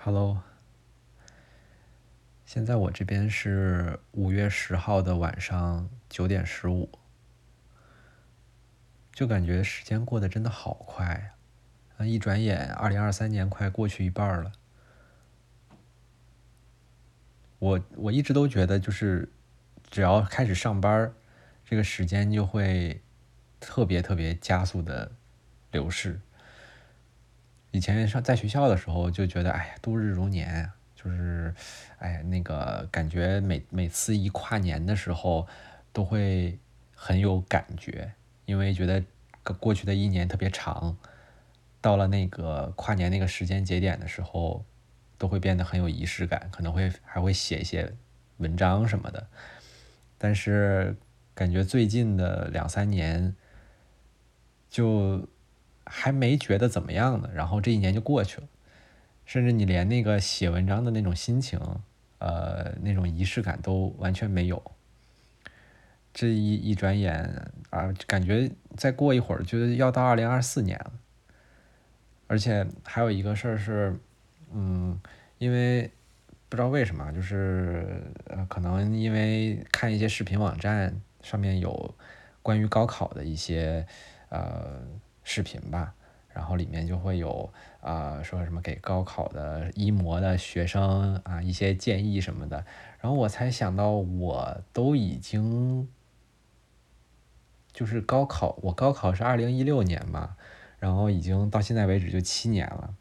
Hello，现在我这边是五月十号的晚上九点十五，就感觉时间过得真的好快呀！啊，一转眼，二零二三年快过去一半了。我我一直都觉得，就是只要开始上班，这个时间就会特别特别加速的流逝。以前上在学校的时候就觉得，哎呀，度日如年，就是，哎，那个感觉每每次一跨年的时候都会很有感觉，因为觉得过去的一年特别长，到了那个跨年那个时间节点的时候，都会变得很有仪式感，可能会还会写一些文章什么的。但是感觉最近的两三年就。还没觉得怎么样呢，然后这一年就过去了，甚至你连那个写文章的那种心情，呃，那种仪式感都完全没有。这一一转眼啊，感觉再过一会儿就要到二零二四年了。而且还有一个事儿是，嗯，因为不知道为什么，就是呃，可能因为看一些视频网站上面有关于高考的一些呃。视频吧，然后里面就会有啊说什么给高考的一模的学生啊一些建议什么的，然后我才想到我都已经就是高考，我高考是二零一六年嘛，然后已经到现在为止就七年了。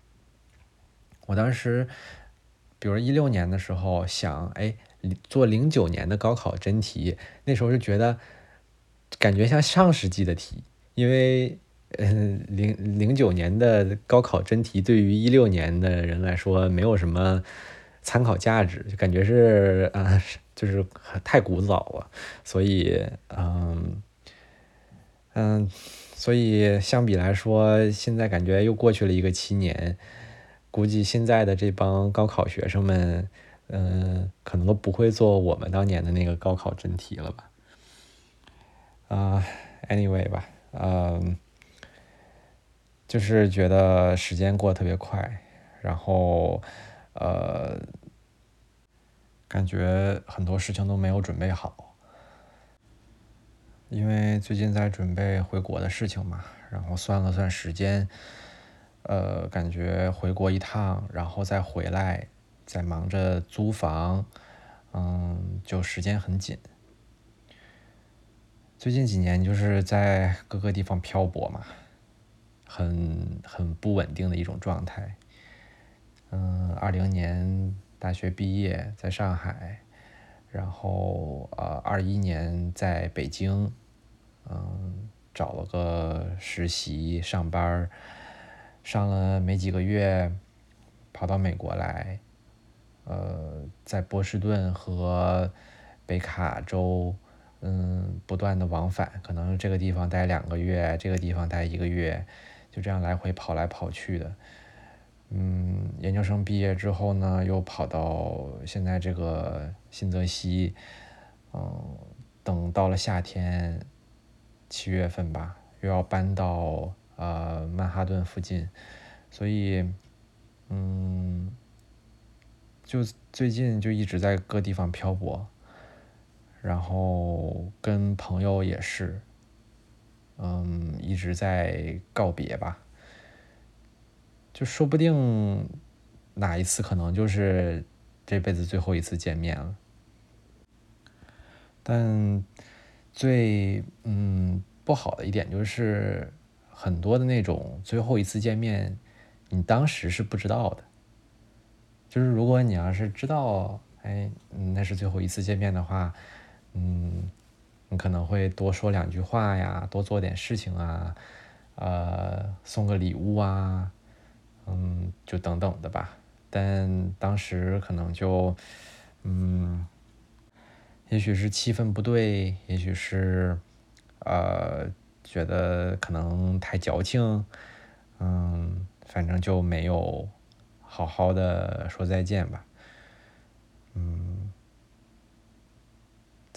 我当时，比如一六年的时候想哎做零九年的高考真题，那时候就觉得感觉像上世纪的题，因为。嗯，零零九年的高考真题对于一六年的人来说没有什么参考价值，就感觉是啊，就是太古早了。所以，嗯嗯，所以相比来说，现在感觉又过去了一个七年，估计现在的这帮高考学生们，嗯，可能都不会做我们当年的那个高考真题了吧？啊，anyway 吧，嗯。就是觉得时间过得特别快，然后，呃，感觉很多事情都没有准备好，因为最近在准备回国的事情嘛，然后算了算时间，呃，感觉回国一趟，然后再回来，再忙着租房，嗯，就时间很紧。最近几年就是在各个地方漂泊嘛。很很不稳定的一种状态。嗯，二零年大学毕业在上海，然后呃二一年在北京，嗯找了个实习上班上了没几个月，跑到美国来，呃在波士顿和北卡州，嗯不断的往返，可能这个地方待两个月，这个地方待一个月。就这样来回跑来跑去的，嗯，研究生毕业之后呢，又跑到现在这个新泽西，嗯，等到了夏天，七月份吧，又要搬到呃曼哈顿附近，所以，嗯，就最近就一直在各地方漂泊，然后跟朋友也是。嗯，一直在告别吧，就说不定哪一次可能就是这辈子最后一次见面了。但最嗯不好的一点就是，很多的那种最后一次见面，你当时是不知道的。就是如果你要是知道，哎，那是最后一次见面的话，嗯。你可能会多说两句话呀，多做点事情啊，呃，送个礼物啊，嗯，就等等的吧。但当时可能就，嗯，也许是气氛不对，也许是，呃，觉得可能太矫情，嗯，反正就没有好好的说再见吧，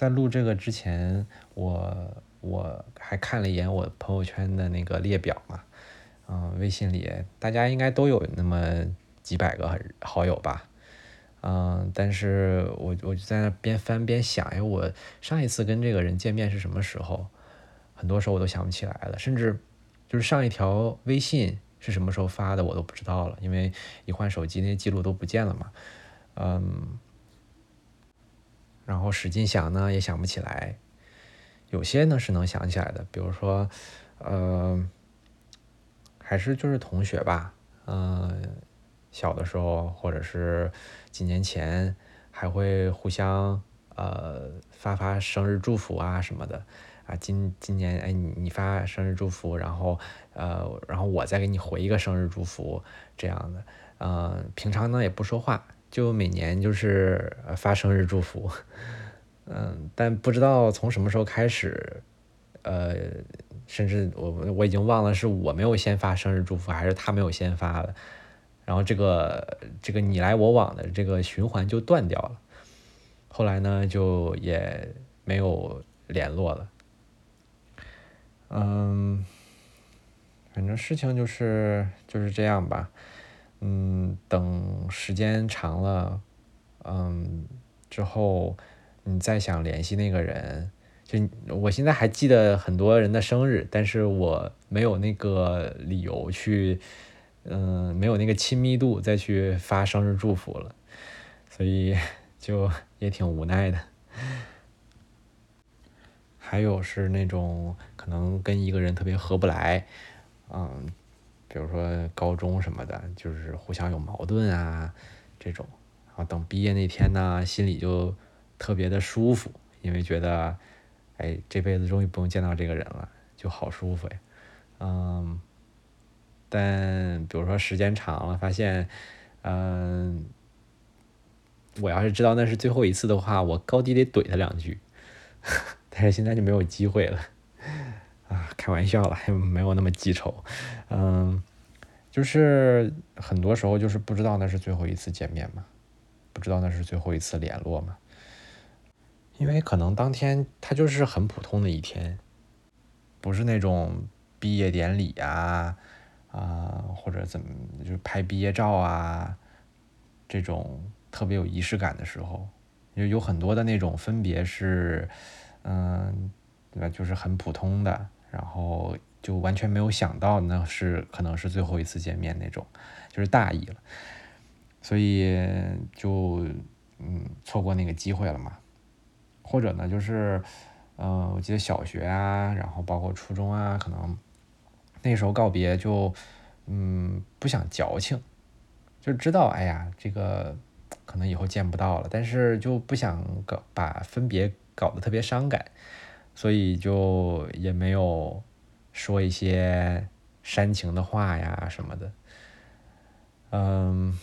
在录这个之前，我我还看了一眼我朋友圈的那个列表嘛，嗯，微信里大家应该都有那么几百个好友吧。嗯，但是我我就在那边翻边想，哎，我上一次跟这个人见面是什么时候？很多时候我都想不起来了，甚至就是上一条微信是什么时候发的，我都不知道了，因为一换手机，那些记录都不见了嘛。嗯，然后使劲想呢，也想不起来。有些呢是能想起来的，比如说，呃，还是就是同学吧，嗯，小的时候或者是几年前，还会互相呃发发生日祝福啊什么的。啊，今今年哎，你你发生日祝福，然后呃，然后我再给你回一个生日祝福，这样的。嗯，平常呢也不说话，就每年就是发生日祝福。嗯，但不知道从什么时候开始，呃，甚至我我已经忘了是我没有先发生日祝福，还是他没有先发了。然后这个这个你来我往的这个循环就断掉了。后来呢，就也没有联络了。嗯，反正事情就是就是这样吧。嗯，等时间长了，嗯，之后你再想联系那个人，就我现在还记得很多人的生日，但是我没有那个理由去，嗯，没有那个亲密度再去发生日祝福了，所以就也挺无奈的。还有是那种可能跟一个人特别合不来，嗯，比如说高中什么的，就是互相有矛盾啊这种，然后等毕业那天呢，心里就特别的舒服，因为觉得，哎，这辈子终于不用见到这个人了，就好舒服呀，嗯，但比如说时间长了，发现，嗯，我要是知道那是最后一次的话，我高低得怼他两句。但是现在就没有机会了，啊，开玩笑了，没有那么记仇，嗯，就是很多时候就是不知道那是最后一次见面嘛，不知道那是最后一次联络嘛，因为可能当天他就是很普通的一天，不是那种毕业典礼啊，啊或者怎么就是拍毕业照啊，这种特别有仪式感的时候，有有很多的那种分别是。嗯，对吧？就是很普通的，然后就完全没有想到那是可能是最后一次见面那种，就是大意了，所以就嗯错过那个机会了嘛。或者呢，就是嗯，我记得小学啊，然后包括初中啊，可能那时候告别就嗯不想矫情，就知道哎呀这个可能以后见不到了，但是就不想搞把分别。搞得特别伤感，所以就也没有说一些煽情的话呀什么的。嗯，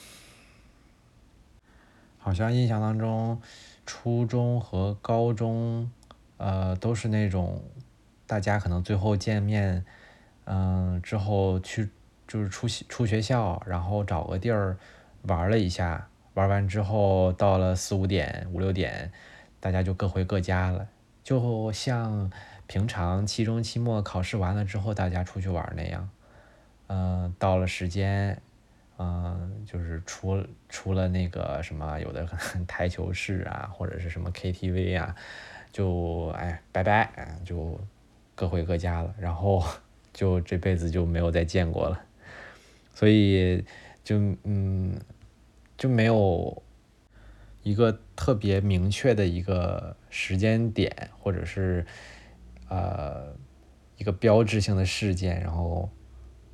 好像印象当中，初中和高中，呃，都是那种大家可能最后见面，嗯，之后去就是出出学校，然后找个地儿玩了一下，玩完之后到了四五点、五六点。大家就各回各家了，就像平常期中、期末考试完了之后，大家出去玩那样。嗯，到了时间，嗯，就是除除了那个什么，有的 台球室啊，或者是什么 KTV 啊，就哎拜拜，就各回各家了。然后 就这辈子就没有再见过了，所以就嗯就没有。一个特别明确的一个时间点，或者是呃一个标志性的事件，然后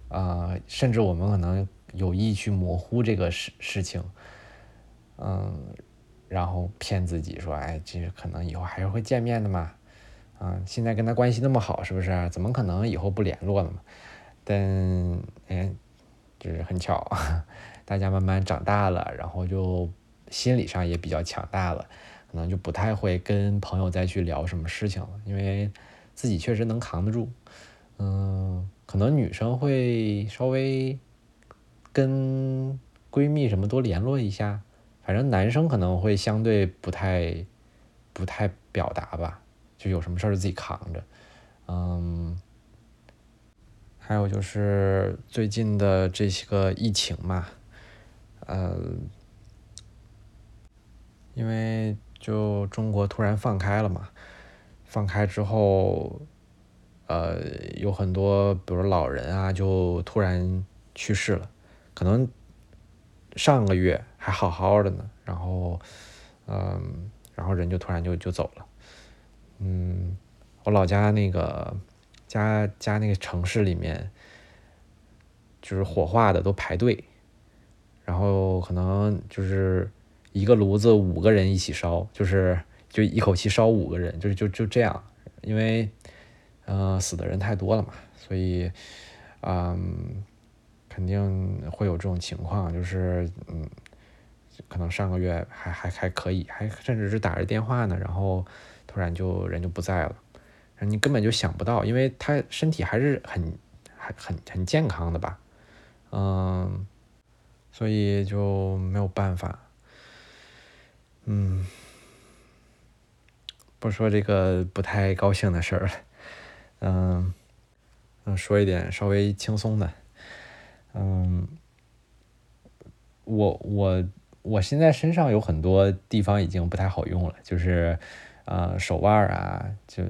呃，甚至我们可能有意去模糊这个事事情，嗯，然后骗自己说，哎，这可能以后还是会见面的嘛，啊，现在跟他关系那么好，是不是？怎么可能以后不联络了嘛？但哎，就是很巧，大家慢慢长大了，然后就。心理上也比较强大了，可能就不太会跟朋友再去聊什么事情了，因为自己确实能扛得住。嗯，可能女生会稍微跟闺蜜什么多联络一下，反正男生可能会相对不太不太表达吧，就有什么事儿自己扛着。嗯，还有就是最近的这些个疫情嘛。呃，因为就中国突然放开了嘛，放开之后，呃，有很多比如老人啊，就突然去世了，可能上个月还好好的呢，然后，嗯，然后人就突然就就走了，嗯，我老家那个家家那个城市里面，就是火化的都排队，然后可能就是一个炉子五个人一起烧，就是就一口气烧五个人，就是就就这样，因为嗯死的人太多了嘛，所以嗯肯定会有这种情况，就是嗯可能上个月还还还可以，还甚至是打着电话呢，然后突然就人就不在了，你根本就想不到，因为他身体还是很还很很健康的吧，嗯，所以就没有办法，嗯，不说这个不太高兴的事儿了，嗯嗯，说一点稍微轻松的，嗯，我我我现在身上有很多地方已经不太好用了，就是呃手腕啊，就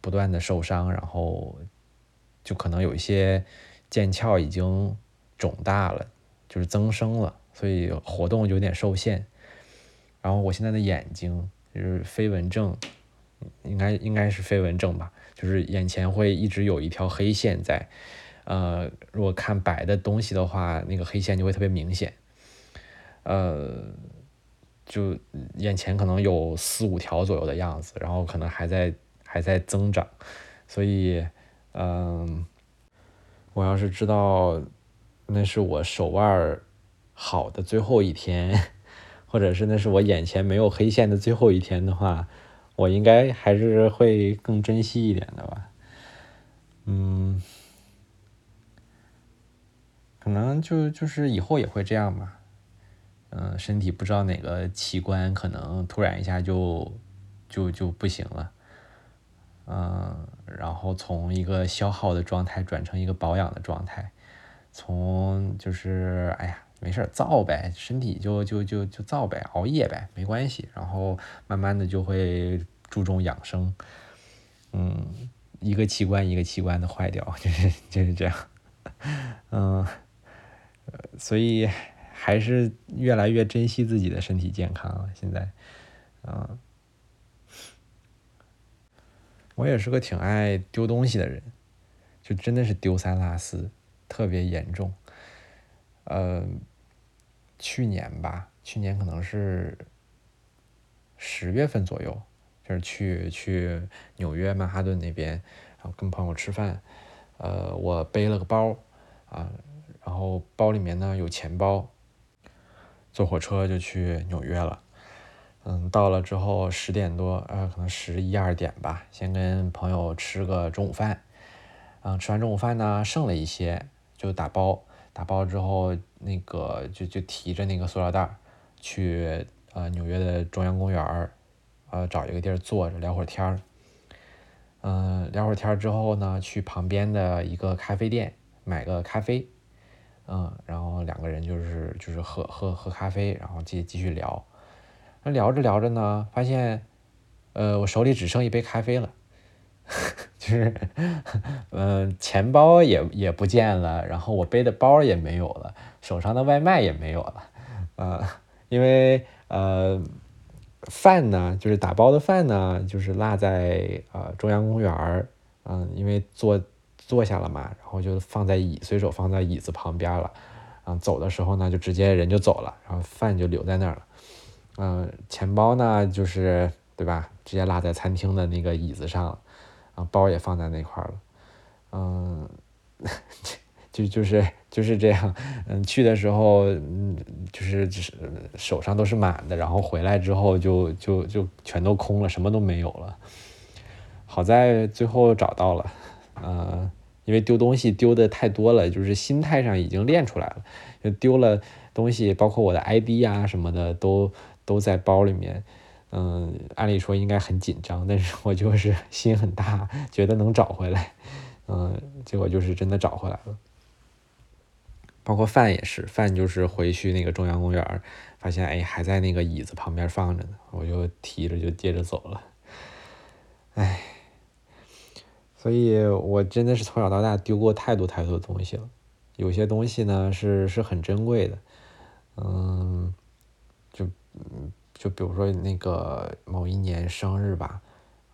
不断的受伤，然后就可能有一些腱鞘已经肿大了，就是增生了，所以活动有点受限。然后我现在的眼睛就是飞蚊症，应该应该是飞蚊症吧，就是眼前会一直有一条黑线在，呃，如果看白的东西的话，那个黑线就会特别明显，呃，就眼前可能有四五条左右的样子，然后可能还在还在增长，所以，嗯，我要是知道那是我手腕好的最后一天。或者是那是我眼前没有黑线的最后一天的话，我应该还是会更珍惜一点的吧。嗯，可能就就是以后也会这样吧。嗯，身体不知道哪个器官可能突然一下就就就不行了。嗯，然后从一个消耗的状态转成一个保养的状态，从就是哎呀。没事儿造呗，身体就就就就造呗，熬夜呗，没关系。然后慢慢的就会注重养生，嗯，一个器官一个器官的坏掉，就是就是这样，嗯，所以还是越来越珍惜自己的身体健康了。现在，嗯，我也是个挺爱丢东西的人，就真的是丢三落四，特别严重，嗯。去年吧，去年可能是十月份左右，就是去去纽约曼哈顿那边，然后跟朋友吃饭，呃，我背了个包，啊，然后包里面呢有钱包，坐火车就去纽约了，嗯，到了之后十点多，呃，可能十一二点吧，先跟朋友吃个中午饭，嗯，吃完中午饭呢，剩了一些就打包。打包之后，那个就就提着那个塑料袋去呃纽约的中央公园儿，呃找一个地儿坐着聊会儿天儿。嗯，聊会儿天儿之后呢，去旁边的一个咖啡店买个咖啡，嗯，然后两个人就是就是喝喝喝咖啡，然后继继续聊。那聊着聊着呢，发现呃我手里只剩一杯咖啡了。就是，嗯，钱包也也不见了，然后我背的包也没有了，手上的外卖也没有了，呃，因为呃，饭呢，就是打包的饭呢，就是落在呃中央公园儿，嗯，因为坐坐下了嘛，然后就放在椅，随手放在椅子旁边了，嗯，走的时候呢，就直接人就走了，然后饭就留在那儿了，嗯，钱包呢，就是对吧，直接落在餐厅的那个椅子上了。啊，包也放在那块儿了，嗯，就就是就是这样，嗯，去的时候，嗯，就是就是手上都是满的，然后回来之后就就就全都空了，什么都没有了。好在最后找到了，呃，因为丢东西丢的太多了，就是心态上已经练出来了，就丢了东西，包括我的 ID 啊什么的，都都在包里面。嗯，按理说应该很紧张，但是我就是心很大，觉得能找回来。嗯，结果就是真的找回来了。包括饭也是，饭就是回去那个中央公园，发现哎还在那个椅子旁边放着呢，我就提着就接着走了。哎，所以我真的是从小到大丢过太多太多的东西了，有些东西呢是是很珍贵的，嗯，就嗯就比如说那个某一年生日吧。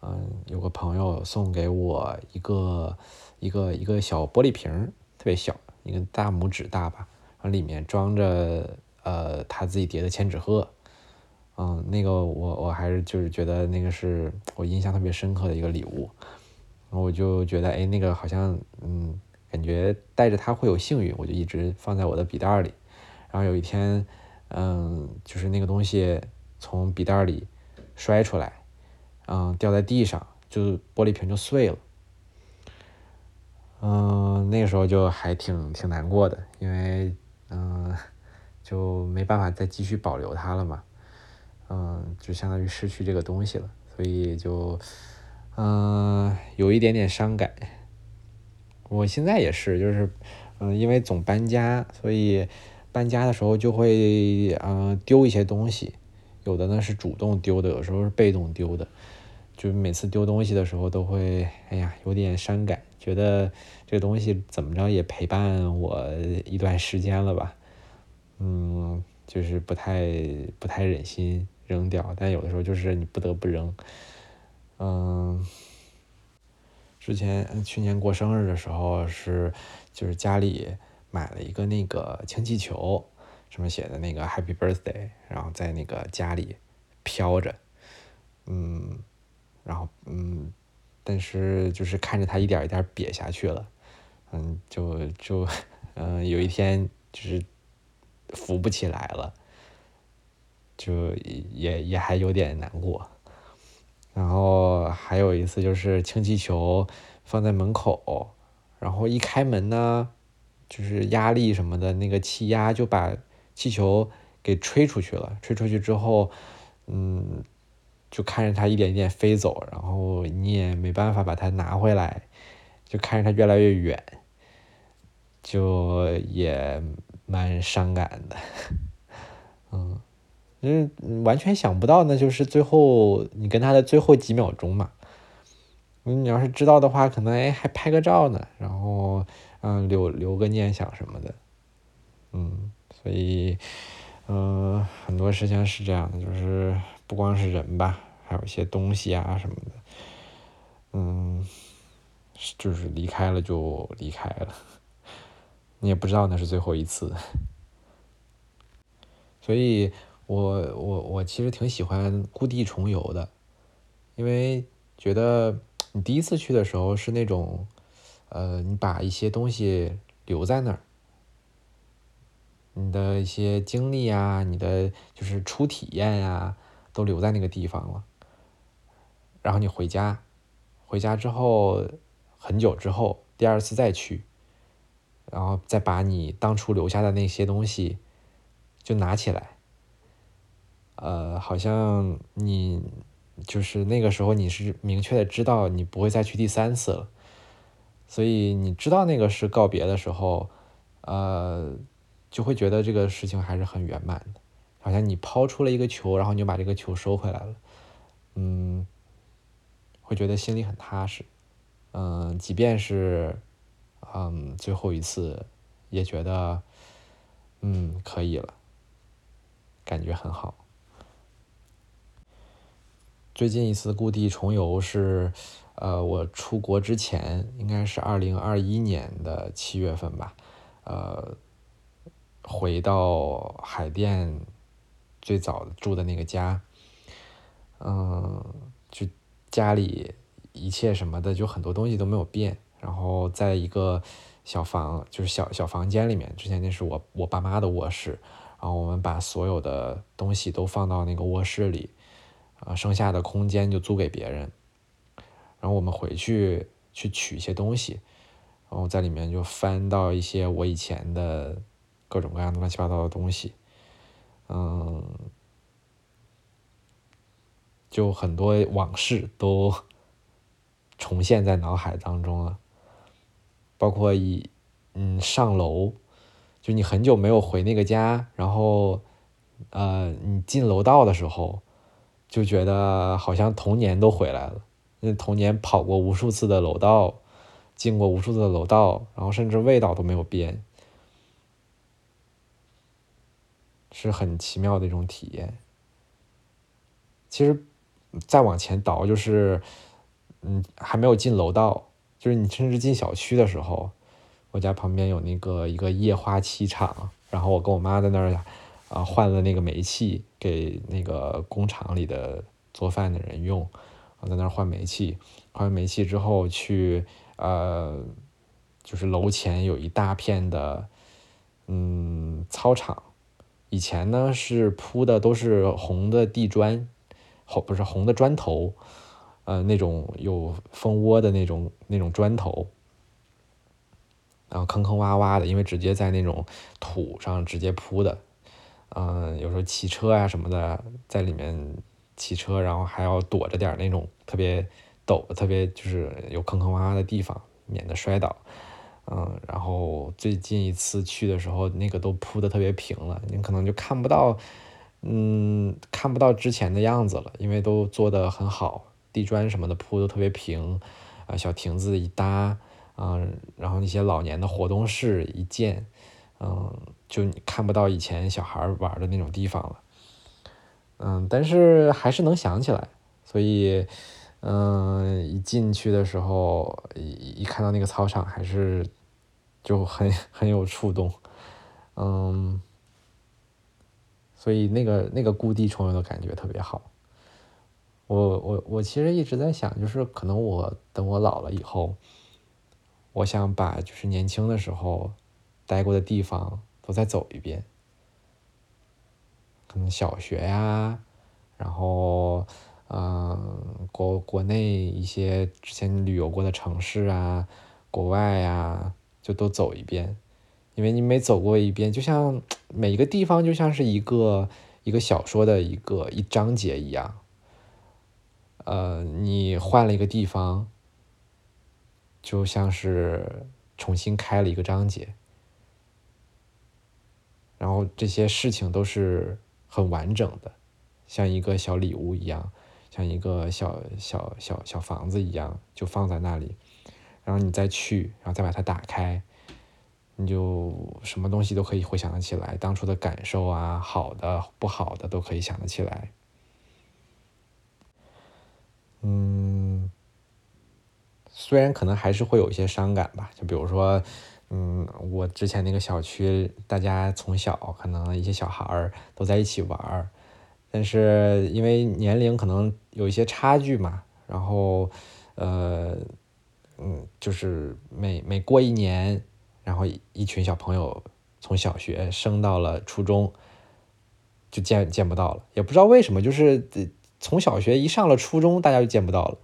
嗯，有个朋友送给我一个一个一个小玻璃瓶，特别小，一个大拇指大吧，然后里面装着呃他自己叠的千纸鹤，嗯，那个我我还是就是觉得那个是我印象特别深刻的一个礼物，我就觉得哎那个好像嗯感觉带着它会有幸运，我就一直放在我的笔袋里，然后有一天嗯就是那个东西从笔袋里摔出来。嗯，掉在地上，就玻璃瓶就碎了。嗯，那个时候就还挺挺难过的，因为嗯，就没办法再继续保留它了嘛。嗯，就相当于失去这个东西了，所以就嗯有一点点伤感。我现在也是，就是嗯，因为总搬家，所以搬家的时候就会嗯丢一些东西，有的呢是主动丢的，有时候是被动丢的。就每次丢东西的时候都会，哎呀，有点伤感，觉得这东西怎么着也陪伴我一段时间了吧，嗯，就是不太不太忍心扔掉，但有的时候就是你不得不扔，嗯，之前去年过生日的时候是就是家里买了一个那个氢气球，上面写的那个 Happy Birthday，然后在那个家里飘着，嗯。然后，嗯，但是就是看着它一点一点瘪下去了，嗯，就就，嗯，有一天就是浮不起来了，就也也还有点难过。然后还有一次就是氢气球放在门口，然后一开门呢，就是压力什么的，那个气压就把气球给吹出去了。吹出去之后，嗯。就看着它一点一点飞走，然后你也没办法把它拿回来，就看着它越来越远，就也蛮伤感的，嗯，就是完全想不到，那就是最后你跟他的最后几秒钟嘛。你要是知道的话，可能哎还拍个照呢，然后嗯留留个念想什么的，嗯，所以嗯很多事情是这样的，就是。不光是人吧，还有一些东西啊什么的，嗯，就是离开了就离开了，你也不知道那是最后一次，所以我我我其实挺喜欢故地重游的，因为觉得你第一次去的时候是那种，呃，你把一些东西留在那儿，你的一些经历啊，你的就是初体验呀。都留在那个地方了，然后你回家，回家之后很久之后，第二次再去，然后再把你当初留下的那些东西就拿起来，呃，好像你就是那个时候你是明确的知道你不会再去第三次了，所以你知道那个是告别的时候，呃，就会觉得这个事情还是很圆满的。好像你抛出了一个球，然后你就把这个球收回来了，嗯，会觉得心里很踏实，嗯，即便是，嗯，最后一次，也觉得，嗯，可以了，感觉很好。最近一次故地重游是，呃，我出国之前，应该是二零二一年的七月份吧，呃，回到海淀。最早住的那个家，嗯，就家里一切什么的，就很多东西都没有变。然后在一个小房，就是小小房间里面，之前那是我我爸妈的卧室，然后我们把所有的东西都放到那个卧室里，啊，剩下的空间就租给别人。然后我们回去去取一些东西，然后在里面就翻到一些我以前的各种各样的乱七八糟的东西。嗯，就很多往事都重现在脑海当中了，包括一嗯上楼，就你很久没有回那个家，然后呃，你进楼道的时候，就觉得好像童年都回来了。那童年跑过无数次的楼道，进过无数次的楼道，然后甚至味道都没有变，是很奇妙的一种体验。其实再往前倒，就是嗯，还没有进楼道，就是你甚至进小区的时候。我家旁边有那个一个液化气厂，然后我跟我妈在那儿啊换了那个煤气给那个工厂里的做饭的人用，我在那儿换煤气，换完煤气之后去呃就是楼前有一大片的嗯操场，以前呢是铺的都是红的地砖，红不是红的砖头，呃那种有蜂窝的那种那种砖头。然后坑坑洼洼的，因为直接在那种土上直接铺的，嗯，有时候骑车啊什么的，在里面骑车，然后还要躲着点那种特别陡、特别就是有坑坑洼洼的地方，免得摔倒。嗯，然后最近一次去的时候，那个都铺的特别平了，你可能就看不到，嗯，看不到之前的样子了，因为都做的很好，地砖什么的铺的特别平，啊，小亭子一搭。嗯，然后那些老年的活动室一建，嗯，就你看不到以前小孩玩的那种地方了，嗯，但是还是能想起来，所以，嗯，一进去的时候，一一看到那个操场，还是就很很有触动，嗯，所以那个那个故地重游的感觉特别好。我我我其实一直在想，就是可能我等我老了以后。我想把就是年轻的时候待过的地方都再走一遍，可能小学呀，然后嗯国国内一些之前旅游过的城市啊，国外呀就都走一遍，因为你每走过一遍，就像每一个地方就像是一个一个小说的一个一章节一样，呃，你换了一个地方。就像是重新开了一个章节，然后这些事情都是很完整的，像一个小礼物一样，像一个小小小小房子一样，就放在那里。然后你再去，然后再把它打开，你就什么东西都可以回想得起来，当初的感受啊，好的、不好的都可以想得起来。嗯。虽然可能还是会有一些伤感吧，就比如说，嗯，我之前那个小区，大家从小可能一些小孩都在一起玩儿，但是因为年龄可能有一些差距嘛，然后，呃，嗯，就是每每过一年，然后一群小朋友从小学升到了初中，就见见不到了，也不知道为什么，就是从小学一上了初中，大家就见不到了。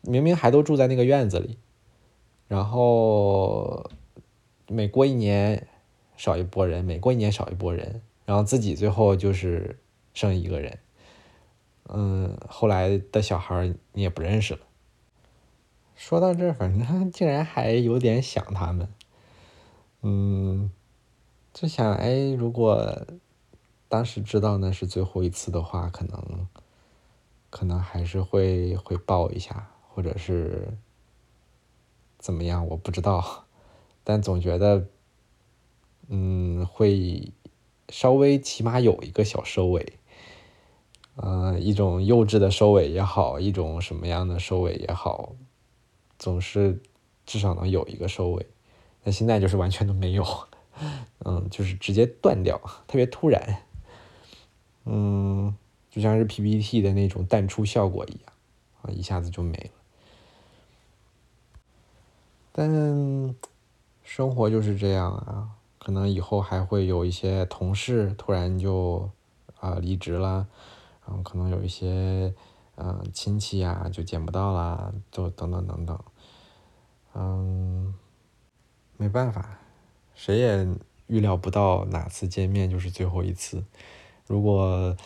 明明还都住在那个院子里，然后每过一年少一波人，每过一年少一波人，然后自己最后就是剩一个人。嗯，后来的小孩你也不认识了。说到这，反正竟然还有点想他们。嗯，就想，哎，如果当时知道那是最后一次的话，可能可能还是会会抱一下。或者是怎么样，我不知道，但总觉得，嗯，会稍微起码有一个小收尾，呃，一种幼稚的收尾也好，一种什么样的收尾也好，总是至少能有一个收尾。那现在就是完全都没有，嗯，就是直接断掉，特别突然，嗯，就像是 PPT 的那种淡出效果一样，啊，一下子就没了。但生活就是这样啊，可能以后还会有一些同事突然就啊离职了，然后可能有一些嗯亲戚呀就见不到啦，就等等等等，嗯，没办法，谁也预料不到哪次见面就是最后一次。如果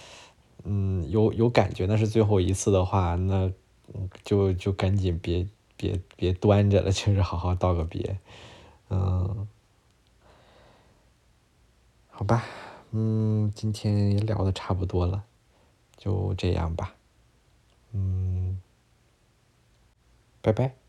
嗯有有感觉那是最后一次的话，那就就赶紧别。别别端着了，就是好好道个别，嗯，好吧，嗯，今天也聊的差不多了，就这样吧，嗯，拜拜。